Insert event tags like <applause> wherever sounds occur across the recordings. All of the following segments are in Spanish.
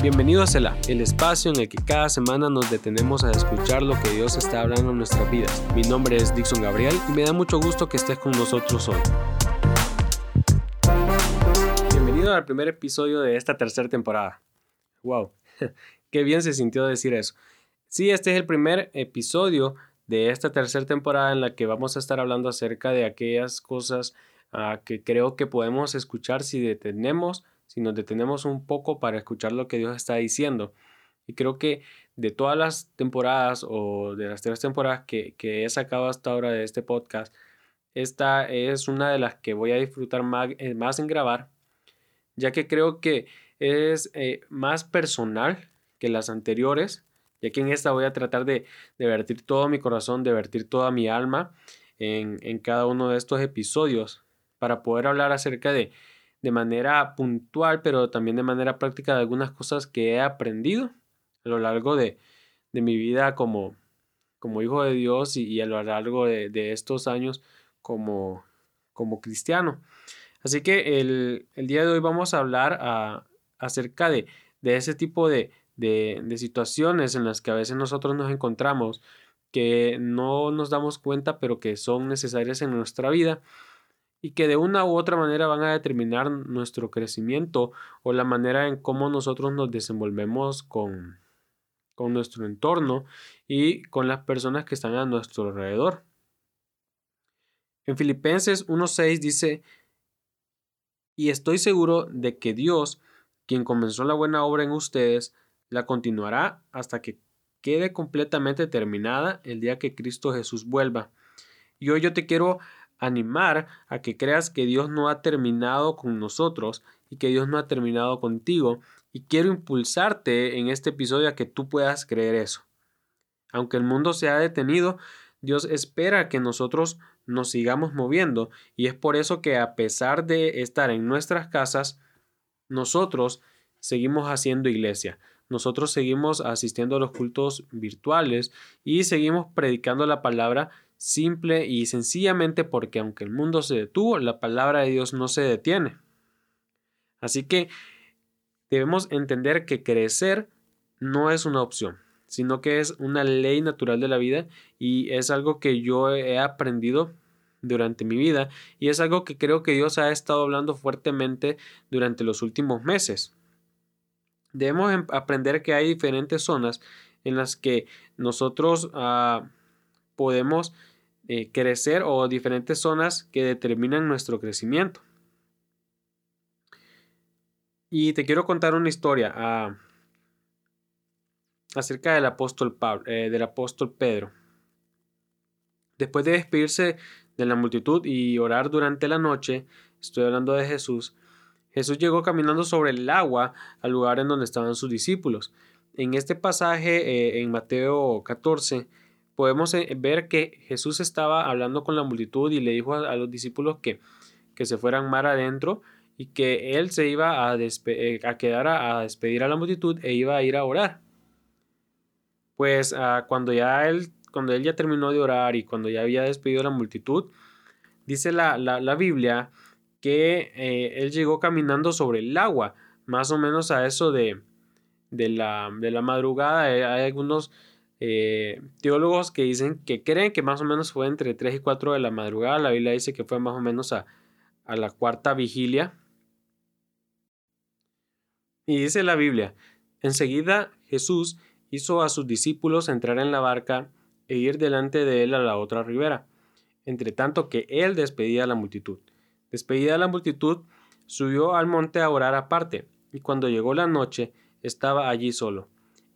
Bienvenido a Cela, el espacio en el que cada semana nos detenemos a escuchar lo que Dios está hablando en nuestras vidas. Mi nombre es Dixon Gabriel y me da mucho gusto que estés con nosotros hoy. Bienvenido al primer episodio de esta tercera temporada. ¡Wow! <laughs> ¡Qué bien se sintió decir eso! Sí, este es el primer episodio de esta tercera temporada en la que vamos a estar hablando acerca de aquellas cosas ah, que creo que podemos escuchar si detenemos si nos detenemos un poco para escuchar lo que Dios está diciendo. Y creo que de todas las temporadas o de las tres temporadas que, he sacado hasta ahora de este podcast, esta es una de las que voy a disfrutar más, eh, más en grabar, ya que creo que es eh, más personal que las anteriores, ya que en esta voy a tratar de, de vertir todo mi corazón, de vertir toda mi alma en, en cada uno de estos episodios, para poder hablar acerca de, de manera puntual, pero también de manera práctica de algunas cosas que he aprendido a lo largo de, mi vida como, como hijo de Dios y, a lo largo de, estos años como, como cristiano. Así que el, día de hoy vamos a hablar a, acerca de, de, ese tipo de, de situaciones en las que a veces nosotros nos encontramos que no nos damos cuenta pero que son necesarias en nuestra vida y que de una u otra manera van a determinar nuestro crecimiento o la manera en cómo nosotros nos desenvolvemos con, con nuestro entorno y con las personas que están a nuestro alrededor. En Filipenses 1.6 dice, y estoy seguro de que Dios, quien comenzó la buena obra en ustedes, la continuará hasta que quede completamente terminada el día que Cristo Jesús vuelva. Y hoy yo te quiero animar a que creas que Dios no ha terminado con nosotros y que Dios no ha terminado contigo. Y quiero impulsarte en este episodio a que tú puedas creer eso. Aunque el mundo se ha detenido, Dios espera que nosotros nos sigamos moviendo y es por eso que a pesar de estar en nuestras casas, nosotros seguimos haciendo iglesia. Nosotros seguimos asistiendo a los cultos virtuales y seguimos predicando la palabra simple y sencillamente porque aunque el mundo se detuvo, la palabra de Dios no se detiene. Así que debemos entender que crecer no es una opción, sino que es una ley natural de la vida y es algo que yo he aprendido durante mi vida y es algo que creo que Dios ha estado hablando fuertemente durante los últimos meses. Debemos em, aprender que hay diferentes zonas en las que nosotros ah, podemos eh, crecer o diferentes zonas que determinan nuestro crecimiento. Y te quiero contar una historia ah, acerca del apóstol, Pablo, eh, del apóstol Pedro. Después de despedirse de la multitud y orar durante la noche, estoy hablando de Jesús, Jesús llegó caminando sobre el agua al lugar en donde estaban sus discípulos. En este pasaje, eh, en Mateo 14, podemos eh, ver que Jesús estaba hablando con la multitud y le dijo a, los discípulos que, que, se fueran mar adentro y que él se iba a, eh, a quedar a, despedir a la multitud e iba a ir a orar. Pues ah, cuando, ya él, cuando él ya terminó de orar y cuando ya había despedido a la multitud, dice la, la, Biblia que eh, él llegó caminando sobre el agua, más o menos a eso de, de, la, de la madrugada. Hay algunos eh, teólogos que dicen que creen que más o menos fue entre 3 y 4 de la madrugada. La Biblia dice que fue más o menos a, a la cuarta vigilia. Y dice la Biblia, enseguida Jesús hizo a sus discípulos entrar en la barca e ir delante de él a la otra ribera, entre tanto que él despedía a la multitud. Despedida la multitud, subió al monte a orar aparte, y cuando llegó la noche, estaba allí solo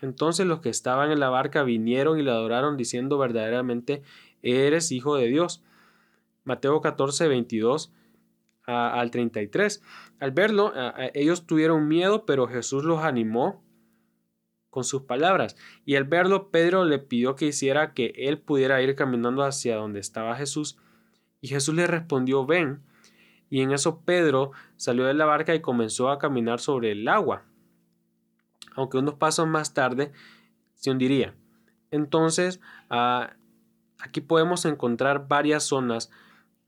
Entonces los que estaban en la barca vinieron y le adoraron diciendo verdaderamente, eres hijo de Dios. Mateo 14, 22 al 33. Al verlo, ellos tuvieron miedo, pero Jesús los animó con sus palabras. Y al verlo, Pedro le pidió que hiciera que él pudiera ir caminando hacia donde estaba Jesús. Y Jesús le respondió, ven. Y en eso Pedro salió de la barca y comenzó a caminar sobre el agua. Aunque unos pasos más tarde se hundiría. Entonces, ah, aquí podemos encontrar varias zonas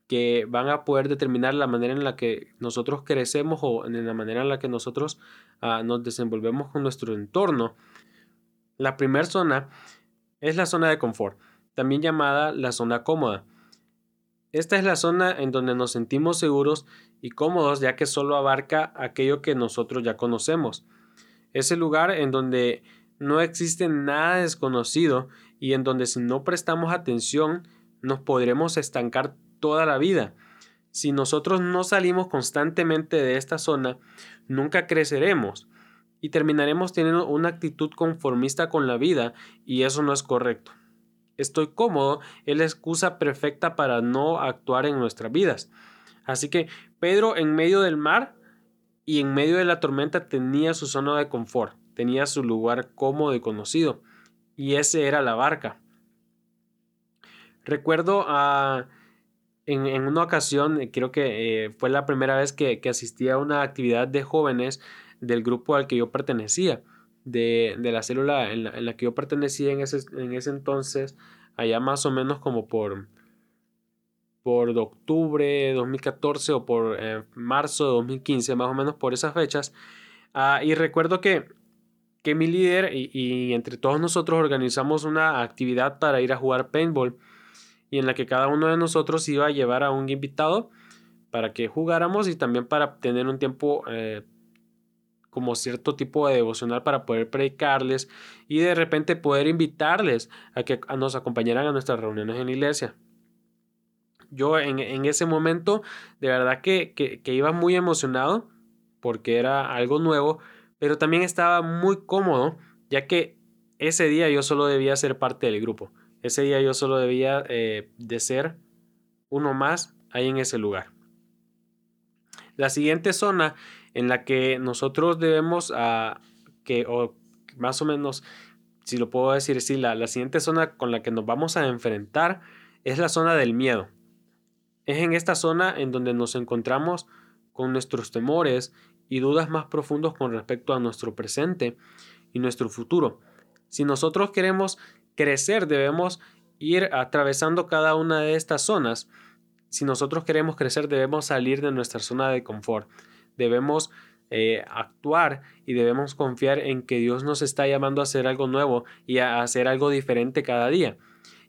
que van a poder determinar la manera en la que nosotros crecemos o en la manera en la que nosotros ah, nos desenvolvemos con nuestro entorno. La primera zona es la zona de confort, también llamada la zona cómoda. Esta es la zona en donde nos sentimos seguros y cómodos ya que solo abarca aquello que nosotros ya conocemos. Es el lugar en donde no existe nada desconocido y en donde si no prestamos atención nos podremos estancar toda la vida. Si nosotros no salimos constantemente de esta zona, nunca creceremos y terminaremos teniendo una actitud conformista con la vida y eso no es correcto. Estoy cómodo es la excusa perfecta para no actuar en nuestras vidas. Así que Pedro en medio del mar y en medio de la tormenta tenía su zona de confort, tenía su lugar cómodo y conocido y ese era la barca. Recuerdo a en, una ocasión, eh, creo que eh, fue la primera vez que, que, asistí a una actividad de jóvenes del grupo al que yo pertenecía, de, de la célula en la, que yo pertenecía en ese, en ese entonces, allá más o menos como por, por octubre de 2014 o por eh, marzo de 2015, más o menos por esas fechas. Ah, y recuerdo que, que mi líder y, entre todos nosotros organizamos una actividad para ir a jugar paintball y en la que cada uno de nosotros iba a llevar a un invitado para que jugáramos y también para tener un tiempo eh, como cierto tipo de devocional para poder predicarles y de repente poder invitarles a que nos acompañaran a nuestras reuniones en la iglesia. Yo en, ese momento de verdad que, que iba muy emocionado porque era algo nuevo, pero también estaba muy cómodo ya que ese día yo solo debía ser parte del grupo. Ese día yo solo debía eh, de ser uno más ahí en ese lugar. La siguiente zona en la que nosotros debemos, a que, o más o menos, si lo puedo decir así, la, la siguiente zona con la que nos vamos a enfrentar es la zona del miedo. Es en esta zona en donde nos encontramos con nuestros temores y dudas más profundos con respecto a nuestro presente y nuestro futuro. Si nosotros queremos crecer debemos ir atravesando cada una de estas zonas. Si nosotros queremos crecer debemos salir de nuestra zona de confort. Debemos eh, actuar y debemos confiar en que Dios nos está llamando a hacer algo nuevo y a hacer algo diferente cada día.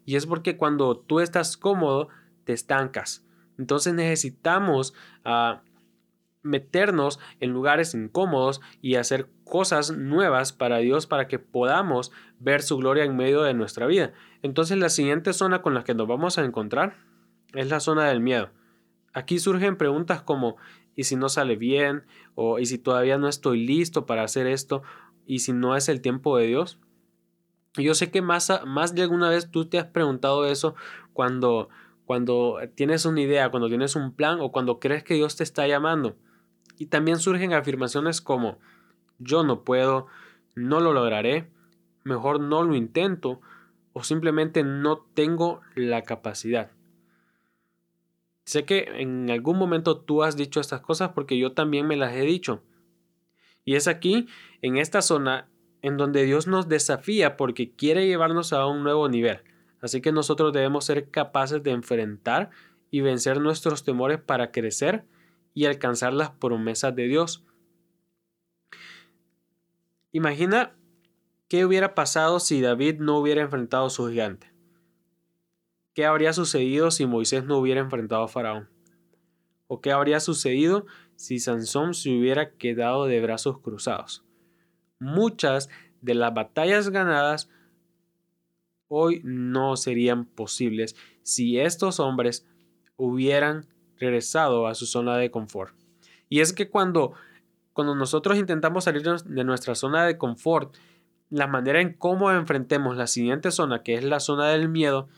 Y es porque cuando tú estás cómodo, te estancas. Entonces necesitamos ah, meternos en lugares incómodos y hacer cosas nuevas para Dios para que podamos ver su gloria en medio de nuestra vida. Entonces la siguiente zona con la que nos vamos a encontrar es la zona del miedo. Aquí surgen preguntas como ¿y si no sale bien? o ¿y si todavía no estoy listo para hacer esto? ¿y si no es el tiempo de Dios? Yo sé que más, más de alguna vez tú te has preguntado eso cuando, cuando tienes una idea, cuando tienes un plan o cuando crees que Dios te está llamando. Y también surgen afirmaciones como yo no puedo, no lo lograré, mejor no lo intento o simplemente no tengo la capacidad. Sé que en algún momento tú has dicho estas cosas porque yo también me las he dicho. Y es aquí, en esta zona, en donde Dios nos desafía porque quiere llevarnos a un nuevo nivel. Así que nosotros debemos ser capaces de enfrentar y vencer nuestros temores para crecer y alcanzar las promesas de Dios. Imagina qué hubiera pasado si David no hubiera enfrentado a su gigante. ¿Qué habría sucedido si Moisés no hubiera enfrentado a Faraón? ¿O qué habría sucedido si Sansón se hubiera quedado de brazos cruzados? Muchas de las batallas ganadas hoy no serían posibles si estos hombres hubieran regresado a su zona de confort. Y es que cuando, cuando nosotros intentamos salir de nuestra zona de confort, la manera en cómo enfrentemos la siguiente zona, que es la zona del miedo,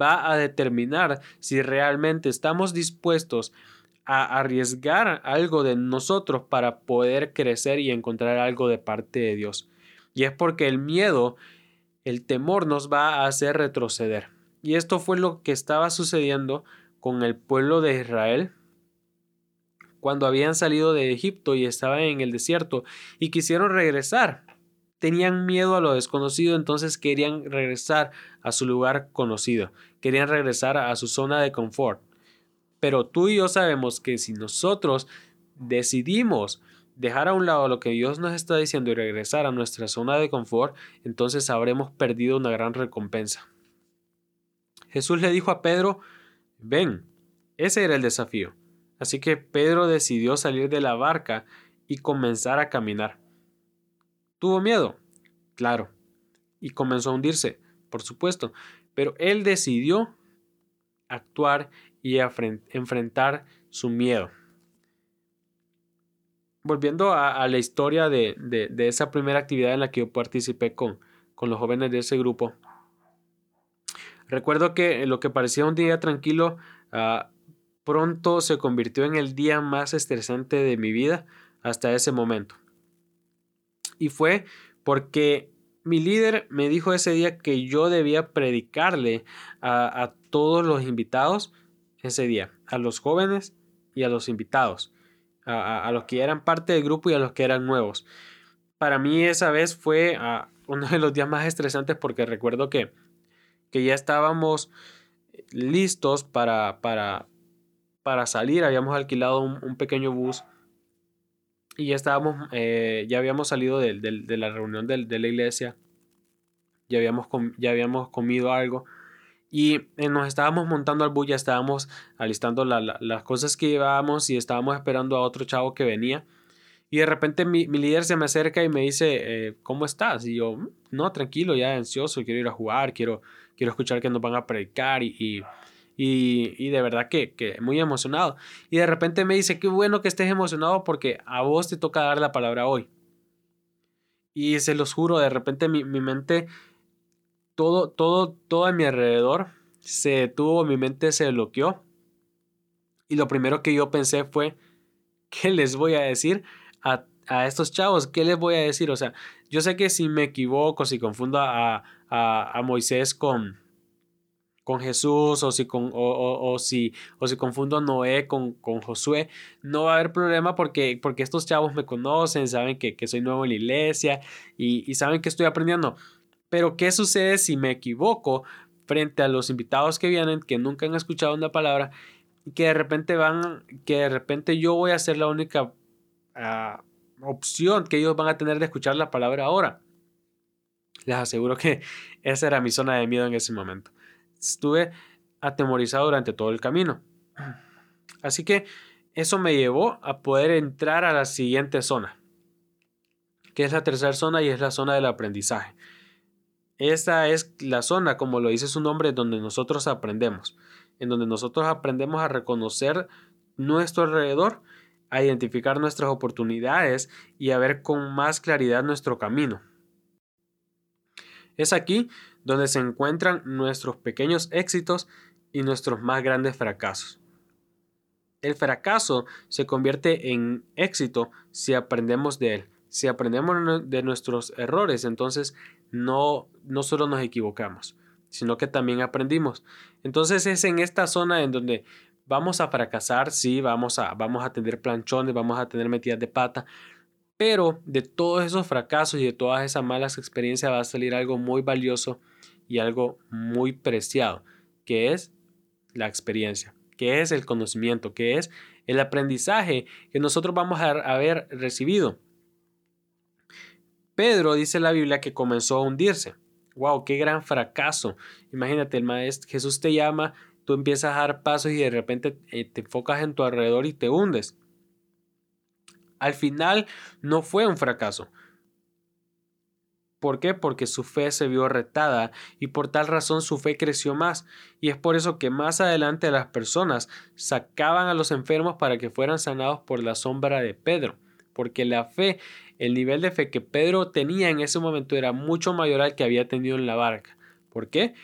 va a determinar si realmente estamos dispuestos a arriesgar algo de nosotros para poder crecer y encontrar algo de parte de Dios. Y es porque el miedo, el temor nos va a hacer retroceder. Y esto fue lo que estaba sucediendo con el pueblo de Israel cuando habían salido de Egipto y estaban en el desierto y quisieron regresar. Tenían miedo a lo desconocido, entonces querían regresar a su lugar conocido, querían regresar a su zona de confort. Pero tú y yo sabemos que si nosotros decidimos dejar a un lado lo que Dios nos está diciendo y regresar a nuestra zona de confort, entonces habremos perdido una gran recompensa. Jesús le dijo a Pedro, ven, ese era el desafío. Así que Pedro decidió salir de la barca y comenzar a caminar. ¿Tuvo miedo? Claro. Y comenzó a hundirse, por supuesto. Pero él decidió actuar y enfrentar su miedo. Volviendo a, la historia de, esa primera actividad en la que yo participé con, con los jóvenes de ese grupo, recuerdo que lo que parecía un día tranquilo ah, pronto se convirtió en el día más estresante de mi vida hasta ese momento. Y fue porque mi líder me dijo ese día que yo debía predicarle a, todos los invitados ese día, a los jóvenes y a los invitados, a, los que eran parte del grupo y a los que eran nuevos. Para mí esa vez fue ah, <laughs> uno de los días más estresantes porque recuerdo que, que ya estábamos listos para, para, para salir, habíamos alquilado un, pequeño bus y ya estábamos, eh, ya habíamos salido de, la reunión de, la iglesia, ya habíamos comido algo y eh, nos estábamos montando al bus, ya estábamos alistando las cosas que llevábamos y estábamos esperando a otro chavo que venía. Y de repente mi, líder se me acerca y me dice, eh, ¿cómo estás? Y yo, mm, no, tranquilo, ya ansioso, quiero ir a jugar, quiero, quiero escuchar que nos van a predicar y y, de verdad que, muy emocionado. Y de repente me dice, qué bueno que estés emocionado porque a vos te toca dar la palabra hoy. Y se los juro, de repente mi, mente, todo, todo, todo a mi alrededor se detuvo, mi mente se bloqueó. Y lo primero que yo pensé fue, ¿qué les voy a decir a, estos chavos? ¿Qué les voy a decir? O sea, yo sé que si me equivoco, si confundo a, a Moisés con, con Jesús o si, con, o, si, o si confundo a Noé con, con, Josué, no va a haber problema porque, porque estos chavos me conocen, saben que, soy nuevo en la iglesia y, saben que estoy aprendiendo. Pero ¿qué sucede si me equivoco frente a los invitados que vienen, que nunca han escuchado una palabra, y que de repente van, que de repente yo voy a ser la única ah, opción que ellos van a tener de escuchar la palabra ahora? Les aseguro que <laughs> esa era mi zona de miedo en ese momento estuve atemorizado durante todo el camino. Así que eso me llevó a poder entrar a la siguiente zona, que es la tercera zona y es la zona del aprendizaje. Esta es la zona, como lo dice su nombre, donde nosotros aprendemos, en donde nosotros aprendemos a reconocer nuestro alrededor, a identificar nuestras oportunidades y a ver con más claridad nuestro camino. Es aquí donde se encuentran nuestros pequeños éxitos y nuestros más grandes fracasos. El fracaso se convierte en éxito si aprendemos de él. Si aprendemos de nuestros errores, entonces no, no solo nos equivocamos, sino que también aprendimos. Entonces es en esta zona en donde vamos a fracasar, sí, vamos a, vamos a tener planchones, vamos a tener metidas de pata, pero de todos esos fracasos y de todas esas malas experiencias va a salir algo muy valioso y algo muy preciado, que es la experiencia, que es el conocimiento, que es el aprendizaje que nosotros vamos a haber recibido. Pedro dice en la Biblia que comenzó a hundirse. ¡Wow! ¡Qué gran fracaso! Imagínate, el maestro Jesús te llama, tú empiezas a dar pasos y de repente eh, te enfocas en tu alrededor y te hundes. Al final no fue un fracaso, ¿Por qué? Porque su fe se vio retada y por tal razón su fe creció más. Y es por eso que más adelante las personas sacaban a los enfermos para que fueran sanados por la sombra de Pedro. Porque la fe, el nivel de fe que Pedro tenía en ese momento era mucho mayor al que había tenido en la barca. ¿Por qué?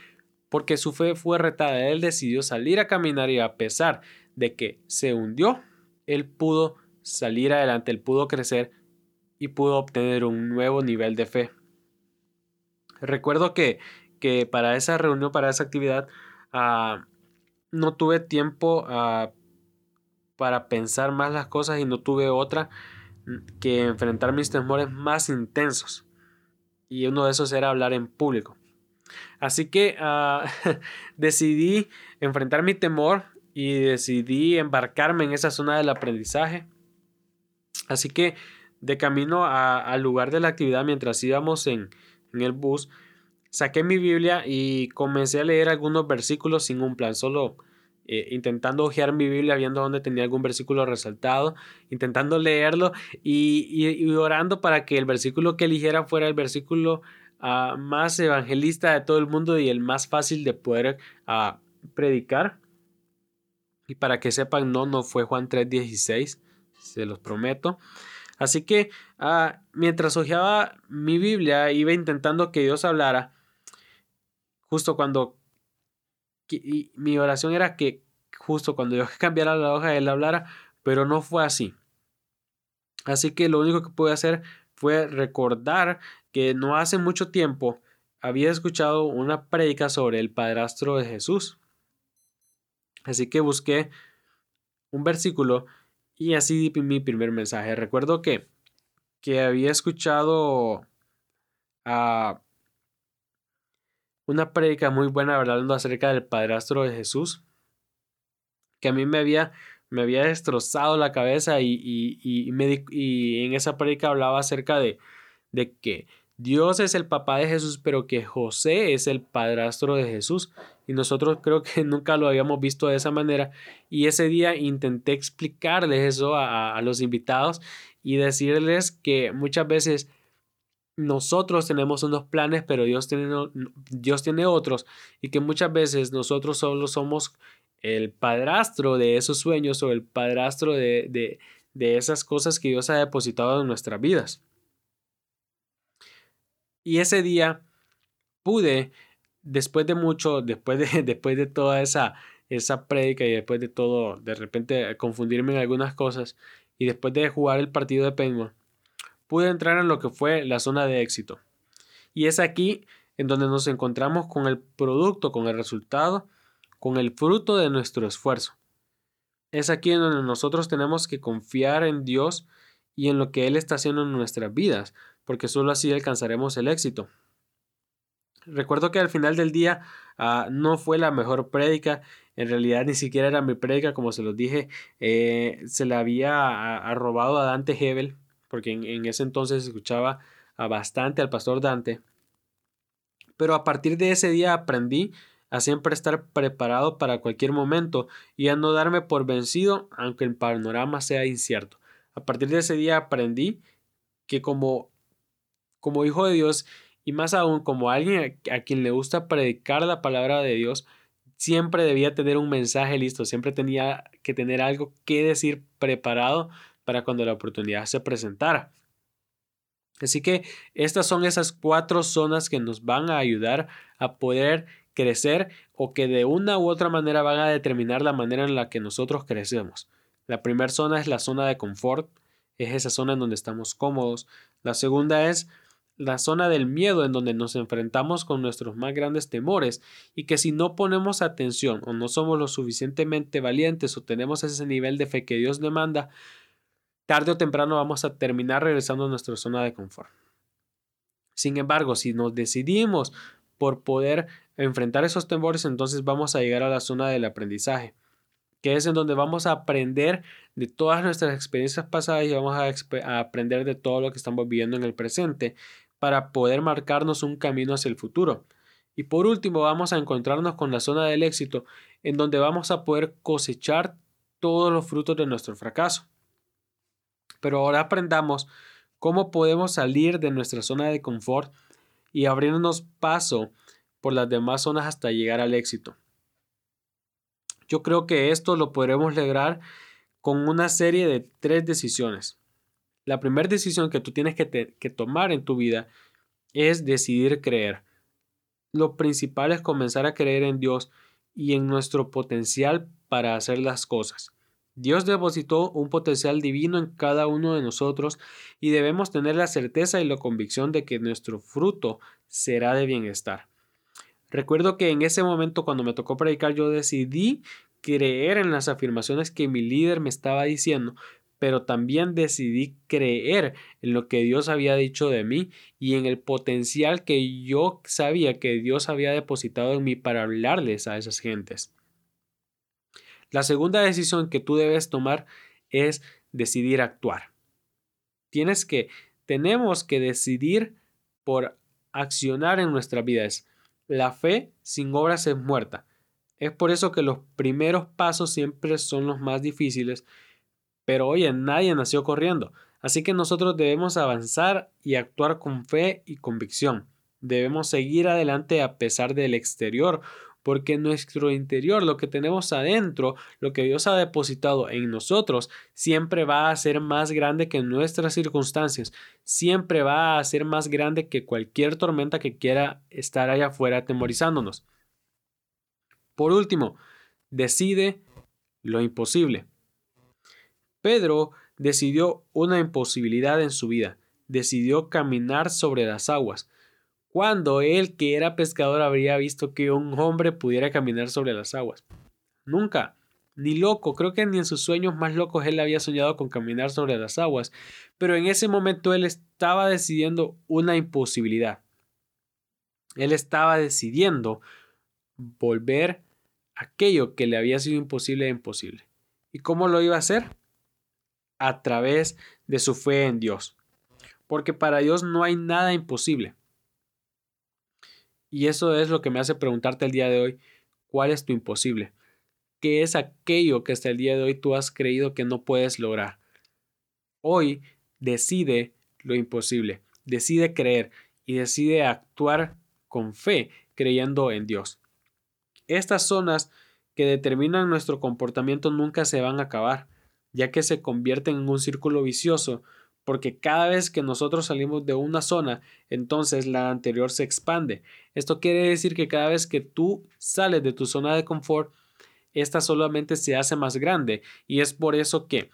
Porque su fe fue retada. Él decidió salir a caminar y a pesar de que se hundió, él pudo salir adelante, él pudo crecer y pudo obtener un nuevo nivel de fe. Recuerdo que, que para esa reunión, para esa actividad, ah, no tuve tiempo ah, para pensar más las cosas y no tuve otra que enfrentar mis temores más intensos. Y uno de esos era hablar en público. Así que ah, <laughs> decidí enfrentar mi temor y decidí embarcarme en esa zona del aprendizaje. Así que de camino al lugar de la actividad mientras íbamos en, en el bus, saqué mi Biblia y comencé a leer algunos versículos sin un plan, solo eh, intentando hojear mi Biblia, viendo dónde tenía algún versículo resaltado, intentando leerlo y, orando para que el versículo que eligiera fuera el versículo ah, más evangelista de todo el mundo y el más fácil de poder ah, predicar. Y para que sepan, no, no fue Juan 3:16, se los prometo. Así que ah, mientras hojeaba mi Biblia, iba intentando que Dios hablara. Justo cuando mi oración era que justo cuando yo <laughs> cambiara la hoja, Él hablara, pero no fue así. Así que lo único que pude hacer fue recordar que no hace mucho tiempo había escuchado una prédica sobre el padrastro de Jesús. Así que busqué un versículo y así di mi primer mensaje. Recuerdo que, que había escuchado a una prédica muy buena hablando acerca del padrastro de Jesús, que a mí me había, me había destrozado la cabeza y, y, y, en esa prédica hablaba acerca de, de que Dios es el papá de Jesús, pero que José es el padrastro de Jesús. Y nosotros creo que <laughs> nunca lo habíamos visto de esa manera. Y ese día intenté explicarles eso a, los invitados y decirles que muchas veces nosotros tenemos unos planes, pero Dios tiene, Dios tiene otros. Y que muchas veces nosotros solo somos el padrastro de esos sueños o el padrastro de, de, de esas cosas que Dios ha depositado en nuestras vidas. Y ese día pude, después de mucho, después de, <laughs> después de toda esa, esa prédica y después de todo, de repente confundirme en algunas cosas y después de jugar el partido de paintball, pude entrar en lo que fue la zona de éxito. Y es aquí en donde nos encontramos con el producto, con el resultado, con el fruto de nuestro esfuerzo. Es aquí en donde nosotros tenemos que confiar en Dios y en lo que Él está haciendo en nuestras vidas, porque solo así alcanzaremos el éxito. Recuerdo que al final del día ah, no fue la mejor prédica, en realidad ni siquiera era mi prédica, como se los dije, eh, se la había robado a Dante Hebel, porque en, ese entonces escuchaba bastante al pastor Dante. Pero a partir de ese día aprendí a siempre estar preparado para cualquier momento y a no darme por vencido aunque el panorama sea incierto. A partir de ese día aprendí que como como hijo de Dios y más aún como alguien a, quien le gusta predicar la palabra de Dios, siempre debía tener un mensaje listo, siempre tenía que tener algo que decir preparado para cuando la oportunidad se presentara. Así que estas son esas cuatro zonas que nos van a ayudar a poder crecer o que de una u otra manera van a determinar la manera en la que nosotros crecemos. La primera zona es la zona de confort, es esa zona en donde estamos cómodos. La segunda es la zona del miedo en donde nos enfrentamos con nuestros más grandes temores y que si no ponemos atención o no somos lo suficientemente valientes o tenemos ese nivel de fe que Dios demanda, tarde o temprano vamos a terminar regresando a nuestra zona de confort. Sin embargo, si nos decidimos por poder enfrentar esos temores, entonces vamos a llegar a la zona del aprendizaje, que es en donde vamos a aprender de todas nuestras experiencias pasadas y vamos a, a aprender de todo lo que estamos viviendo en el presente para poder marcarnos un camino hacia el futuro. Y por último vamos a encontrarnos con la zona del éxito, en donde vamos a poder cosechar todos los frutos de nuestro fracaso. Pero ahora aprendamos cómo podemos salir de nuestra zona de confort y abrirnos paso por las demás zonas hasta llegar al éxito. Yo creo que esto lo podremos lograr con una serie de tres decisiones. La primera decisión que tú tienes que, que tomar en tu vida es decidir creer. Lo principal es comenzar a creer en Dios y en nuestro potencial para hacer las cosas. Dios depositó un potencial divino en cada uno de nosotros y debemos tener la certeza y la convicción de que nuestro fruto será de bienestar. Recuerdo que en ese momento cuando me tocó predicar yo decidí creer en las afirmaciones que mi líder me estaba diciendo, pero también decidí creer en lo que Dios había dicho de mí y en el potencial que yo sabía que Dios había depositado en mí para hablarles a esas gentes. La segunda decisión que tú debes tomar es decidir actuar. Tienes que, tenemos que decidir por accionar en nuestras vidas. La fe sin obras es muerta. Es por eso que los primeros pasos siempre son los más difíciles, pero oye, nadie nació corriendo. Así que nosotros debemos avanzar y actuar con fe y convicción. Debemos seguir adelante a pesar del exterior porque nuestro interior, lo que tenemos adentro, lo que Dios ha depositado en nosotros, siempre va a ser más grande que nuestras circunstancias, siempre va a ser más grande que cualquier tormenta que quiera estar allá afuera atemorizándonos. Por último, decide lo imposible. Pedro decidió una imposibilidad en su vida, decidió caminar sobre las aguas, cuando él que era pescador habría visto que un hombre pudiera caminar sobre las aguas. Nunca, ni loco, creo que ni en sus sueños más locos él había soñado con caminar sobre las aguas, pero en ese momento él estaba decidiendo una imposibilidad. Él estaba decidiendo volver aquello que le había sido imposible a imposible. ¿Y cómo lo iba a hacer? A través de su fe en Dios. Porque para Dios no hay nada imposible. Y eso es lo que me hace preguntarte el día de hoy, ¿cuál es tu imposible? ¿Qué es aquello que hasta el día de hoy tú has creído que no puedes lograr? Hoy decide lo imposible, decide creer y decide actuar con fe, creyendo en Dios. Estas zonas que determinan nuestro comportamiento nunca se van a acabar, ya que se convierten en un círculo vicioso porque cada vez que nosotros salimos de una zona, entonces la anterior se expande. Esto quiere decir que cada vez que tú sales de tu zona de confort, esta solamente se hace más grande y es por eso que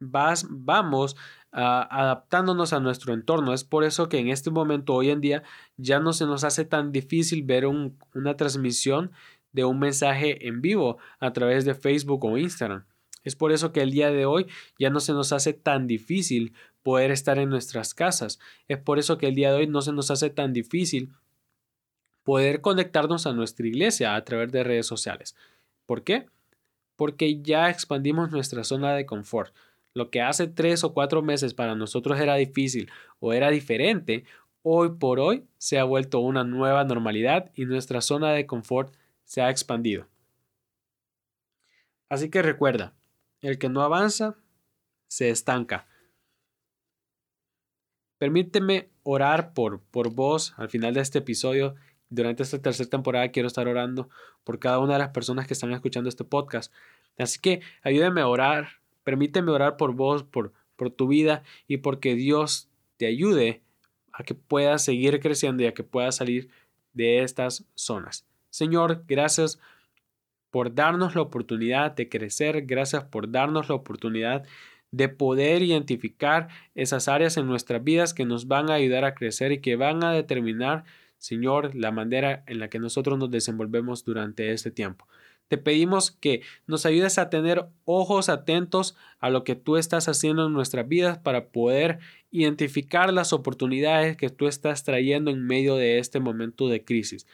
vas, vamos adaptándonos a nuestro entorno. Es por eso que en este momento, hoy en día, ya no se nos hace tan difícil ver una transmisión de un mensaje en vivo a través de Facebook o Instagram. Es por eso que el día de hoy ya no se nos hace tan difícil poder estar en nuestras casas. Es por eso que el día de hoy no se nos hace tan difícil poder conectarnos a nuestra iglesia a través de redes sociales. ¿Por qué? Porque ya expandimos nuestra zona de confort. Lo que hace tres o cuatro meses para nosotros era difícil o era diferente, hoy por hoy se ha vuelto una nueva normalidad y nuestra zona de confort se ha expandido. Así que recuerda, el que no avanza se estanca. Permíteme orar por, por vos al final de este episodio. Durante esta tercera temporada quiero estar orando por cada una de las personas que están escuchando este podcast. Así que ayúdame a orar, permíteme orar por vos, por, por tu vida y porque Dios te ayude a que puedas seguir creciendo y a que puedas salir de estas zonas. Señor, gracias por darnos la oportunidad de crecer, gracias por darnos la oportunidad de poder identificar esas áreas en nuestras vidas que nos van a ayudar a crecer y que van a determinar, Señor, la manera en la que nosotros nos desenvolvemos durante este tiempo. Te pedimos que nos ayudes a tener ojos atentos a lo que tú estás haciendo en nuestras vidas para poder identificar las oportunidades que tú estás trayendo en medio de este momento de crisis.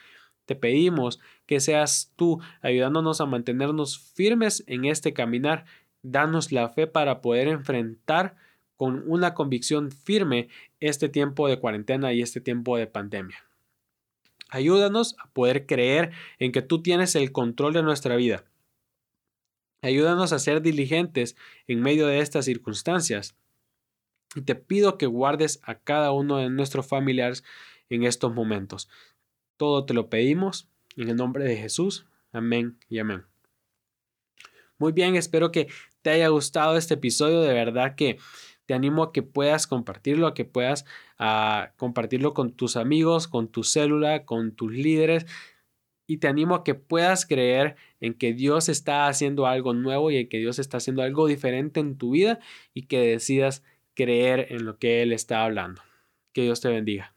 Te pedimos que seas tú ayudándonos a mantenernos firmes en este caminar. Danos la fe para poder enfrentar con una convicción firme este tiempo de cuarentena y este tiempo de pandemia. Ayúdanos a poder creer en que tú tienes el control de nuestra vida. Ayúdanos a ser diligentes en medio de estas circunstancias. Y te pido que guardes a cada uno de nuestros familiares en estos momentos. Todo te lo pedimos en el nombre de Jesús. Amén y amén. Muy bien, espero que te haya gustado este episodio. De verdad que te animo a que puedas compartirlo, a que puedas ah, compartirlo con tus amigos, con tu célula, con tus líderes. Y te animo a que puedas creer en que Dios está haciendo algo nuevo y en que Dios está haciendo algo diferente en tu vida y que decidas creer en lo que Él está hablando. Que Dios te bendiga.